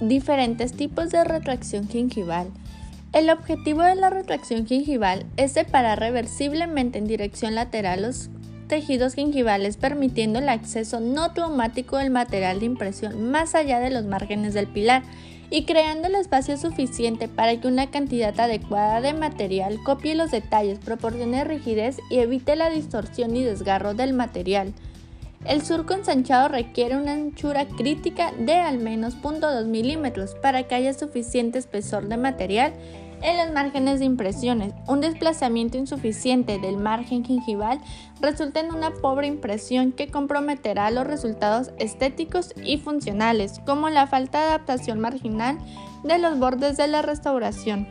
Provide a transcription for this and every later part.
diferentes tipos de retracción gingival. El objetivo de la retracción gingival es separar reversiblemente en dirección lateral los tejidos gingivales permitiendo el acceso no traumático del material de impresión más allá de los márgenes del pilar y creando el espacio suficiente para que una cantidad adecuada de material copie los detalles, proporcione rigidez y evite la distorsión y desgarro del material. El surco ensanchado requiere una anchura crítica de al menos 0.2 milímetros para que haya suficiente espesor de material en los márgenes de impresiones. Un desplazamiento insuficiente del margen gingival resulta en una pobre impresión que comprometerá los resultados estéticos y funcionales, como la falta de adaptación marginal de los bordes de la restauración.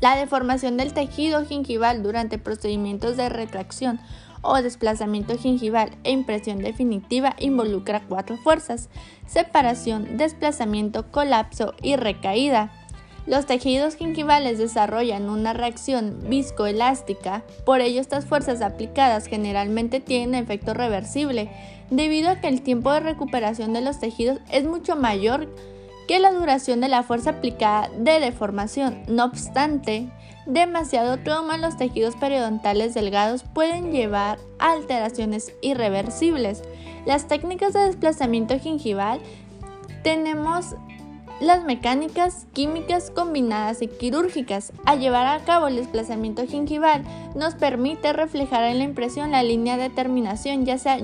La deformación del tejido gingival durante procedimientos de retracción o desplazamiento gingival e impresión definitiva involucra cuatro fuerzas, separación, desplazamiento, colapso y recaída. Los tejidos gingivales desarrollan una reacción viscoelástica, por ello estas fuerzas aplicadas generalmente tienen efecto reversible, debido a que el tiempo de recuperación de los tejidos es mucho mayor que la duración de la fuerza aplicada de deformación. No obstante, demasiado trauma en los tejidos periodontales delgados pueden llevar a alteraciones irreversibles. Las técnicas de desplazamiento gingival tenemos las mecánicas, químicas combinadas y quirúrgicas. Al llevar a cabo el desplazamiento gingival nos permite reflejar en la impresión la línea de terminación, ya sea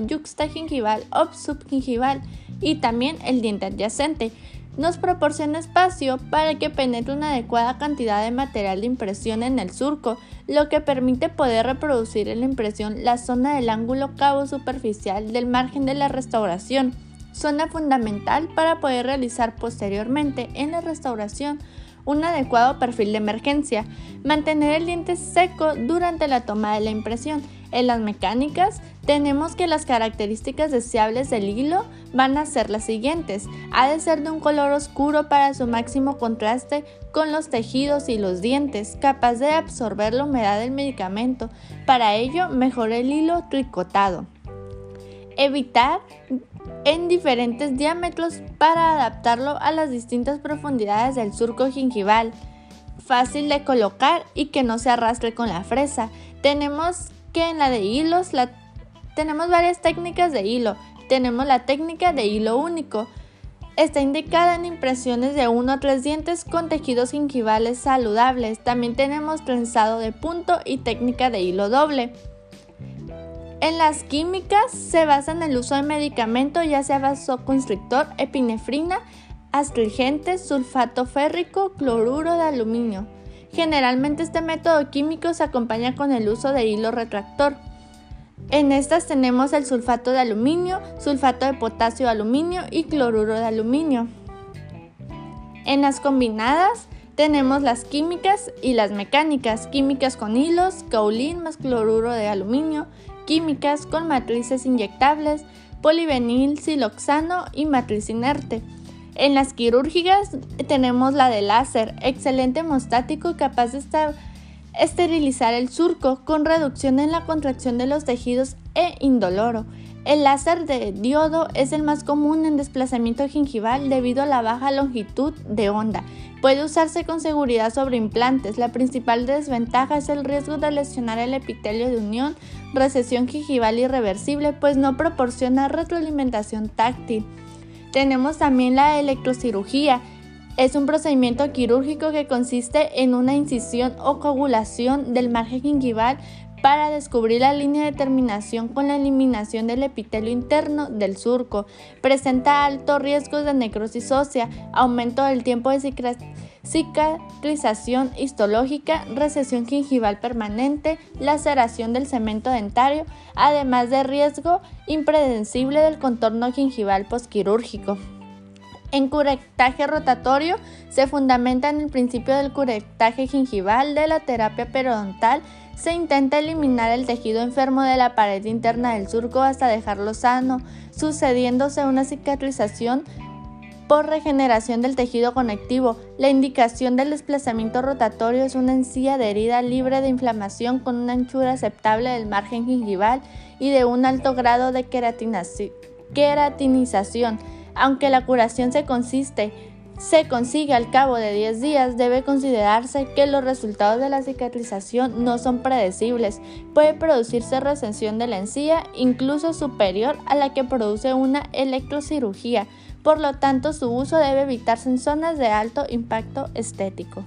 gingival o subgingival, y también el diente adyacente nos proporciona espacio para que penetre una adecuada cantidad de material de impresión en el surco, lo que permite poder reproducir en la impresión la zona del ángulo cabo superficial del margen de la restauración, zona fundamental para poder realizar posteriormente en la restauración un adecuado perfil de emergencia, mantener el diente seco durante la toma de la impresión. En las mecánicas tenemos que las características deseables del hilo van a ser las siguientes. Ha de ser de un color oscuro para su máximo contraste con los tejidos y los dientes, capaz de absorber la humedad del medicamento. Para ello, mejor el hilo tricotado. Evitar en diferentes diámetros para adaptarlo a las distintas profundidades del surco gingival. Fácil de colocar y que no se arrastre con la fresa. Tenemos que en la de hilos tenemos varias técnicas de hilo. Tenemos la técnica de hilo único. Está indicada en impresiones de 1 a 3 dientes con tejidos gingivales saludables. También tenemos trenzado de punto y técnica de hilo doble. En las químicas se basa en el uso de medicamentos, ya sea vasoconstrictor, epinefrina, astringente, sulfato férrico, cloruro de aluminio. Generalmente este método químico se acompaña con el uso de hilo retractor. En estas tenemos el sulfato de aluminio, sulfato de potasio de aluminio y cloruro de aluminio. En las combinadas tenemos las químicas y las mecánicas, químicas con hilos, caulín más cloruro de aluminio, químicas con matrices inyectables, polivenil, siloxano y matriz inerte. En las quirúrgicas tenemos la de láser, excelente hemostático capaz de esterilizar el surco con reducción en la contracción de los tejidos e indoloro. El láser de diodo es el más común en desplazamiento gingival debido a la baja longitud de onda. Puede usarse con seguridad sobre implantes. La principal desventaja es el riesgo de lesionar el epitelio de unión, recesión gingival irreversible, pues no proporciona retroalimentación táctil. Tenemos también la electrocirugía. Es un procedimiento quirúrgico que consiste en una incisión o coagulación del margen gingival para descubrir la línea de terminación con la eliminación del epitelio interno del surco. Presenta alto riesgo de necrosis ósea, aumento del tiempo de cicatrización histológica, recesión gingival permanente, laceración del cemento dentario, además de riesgo impredecible del contorno gingival posquirúrgico. En curectaje rotatorio se fundamenta en el principio del curectaje gingival de la terapia periodontal se intenta eliminar el tejido enfermo de la pared interna del surco hasta dejarlo sano, sucediéndose una cicatrización por regeneración del tejido conectivo. La indicación del desplazamiento rotatorio es una encía de herida libre de inflamación con una anchura aceptable del margen gingival y de un alto grado de queratinización. Aunque la curación se consiste se consigue al cabo de 10 días, debe considerarse que los resultados de la cicatrización no son predecibles. Puede producirse recensión de la encía incluso superior a la que produce una electrocirugía. Por lo tanto, su uso debe evitarse en zonas de alto impacto estético.